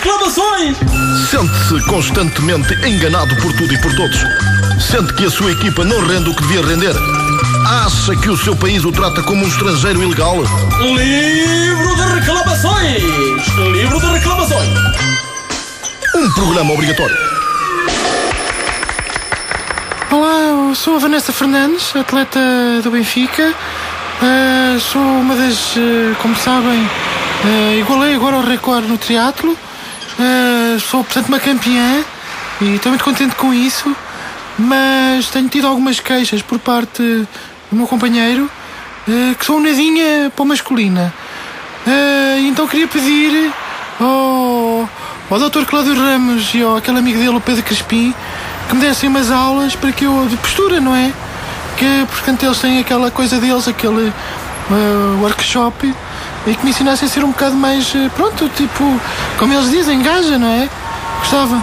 reclamações! Sente-se constantemente enganado por tudo e por todos. Sente que a sua equipa não rende o que devia render. Acha que o seu país o trata como um estrangeiro ilegal. Livro de reclamações! Livro de reclamações! Um programa obrigatório. Olá, eu sou a Vanessa Fernandes, atleta do Benfica. Uh, sou uma das, uh, como sabem, uh, igualei agora o recorde no triatlo. Sou, portanto, uma campeã e estou muito contente com isso. Mas tenho tido algumas queixas por parte do meu companheiro, que sou um nadinha para masculina. então queria pedir ao, ao Dr. Cláudio Ramos e ao aquele amigo dele, o Pedro Crespim, que me dessem umas aulas para que eu. de postura, não é? Que, portanto, eles têm aquela coisa deles, aquele uh, workshop, e que me ensinassem a ser um bocado mais. Uh, pronto, tipo. como eles dizem, gaja, não é? Gostava.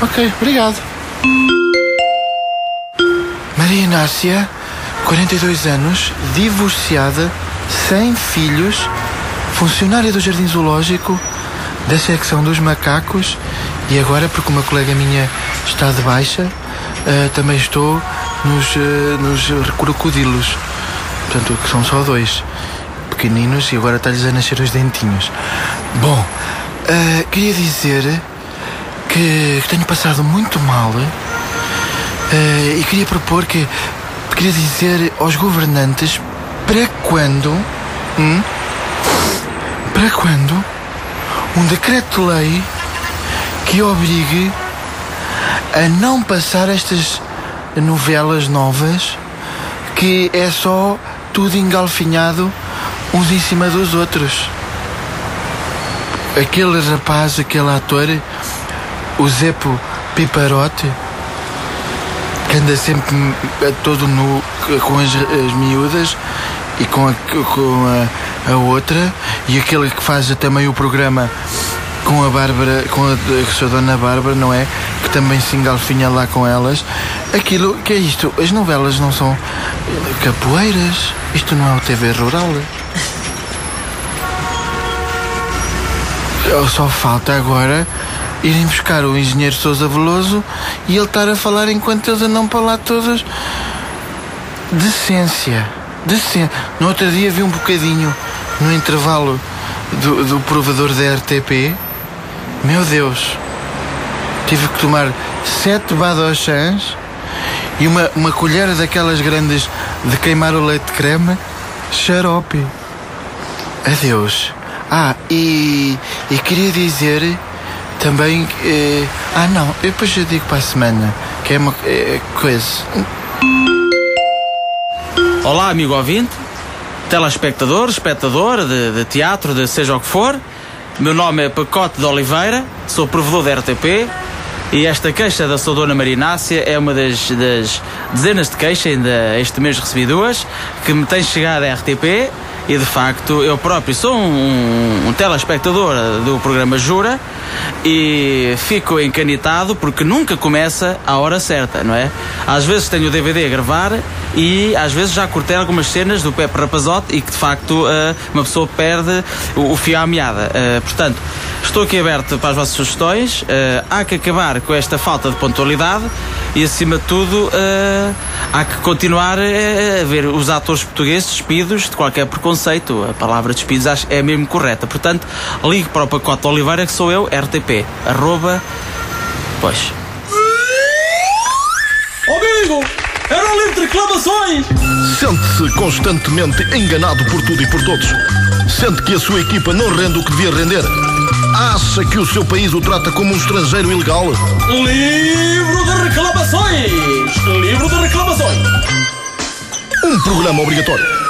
Ok, obrigado. Maria Inácia, 42 anos, divorciada, sem filhos, funcionária do Jardim Zoológico, da secção dos macacos, e agora, porque uma colega minha está de baixa, uh, também estou nos, uh, nos crocodilos. Portanto, que são só dois. Pequeninos e agora está-lhes a nascer os dentinhos. Bom, uh, queria dizer que, que, tenho passado muito mal e queria propor que. Queria dizer aos governantes para quando. Hum, para quando um decreto-lei que obrigue a não passar estas novelas novas que é só tudo engalfinhado uns em cima dos outros. Aquele rapaz, aquele ator, o Zepo Piparote, que anda sempre todo nu com as, as miúdas e com, a, com a, a outra, e aquele que faz também o programa com a Bárbara, com a, a sua dona Bárbara, não é? Também se engalfinha lá com elas. Aquilo, que é isto? As novelas não são capoeiras. Isto não é o TV rural. Só falta agora irem buscar o engenheiro Sousa Veloso e ele estar a falar enquanto eles andam para lá todos. Decência. Decência. No outro dia vi um bocadinho no intervalo do, do provador da RTP meu Deus. Tive que tomar sete badochãs e uma, uma colher daquelas grandes de queimar o leite de creme. Xarope. Adeus. Ah, e, e queria dizer também. Eh, ah, não, eu depois eu digo para a semana, que é uma é, coisa. Olá, amigo ouvinte, telespectador, espectador de, de teatro, de seja o que for. Meu nome é Pacote de Oliveira, sou provedor da RTP e esta queixa da sua dona Marinácia é uma das, das dezenas de queixas, ainda este mês recebi duas, que me tem chegado à RTP e de facto eu próprio sou um, um, telespectador do programa Jura e fico encanitado porque nunca começa à hora certa, não é? Às vezes tenho o DVD a gravar e às vezes já cortei algumas cenas do Pepe Rapazote e que de facto uh, uma pessoa perde o, fio à meada. Uh, portanto, estou aqui aberto para as vossas sugestões. Uh, há que acabar com esta falta de pontualidade e acima de tudo há que continuar a ver os atores portugueses despidos de qualquer preconceito. A palavra despidos acho é mesmo correta. Portanto, ligue para o pacote Oliveira que sou eu, RTP. Arroba. Pois. Amigo! Era um livro de reclamações! Sente-se constantemente enganado por tudo e por todos. Sente que a sua equipa não rende o que devia render. Acha que o seu país o trata como um estrangeiro ilegal. Livro de reclamações! Livro de reclamações! Um programa obrigatório.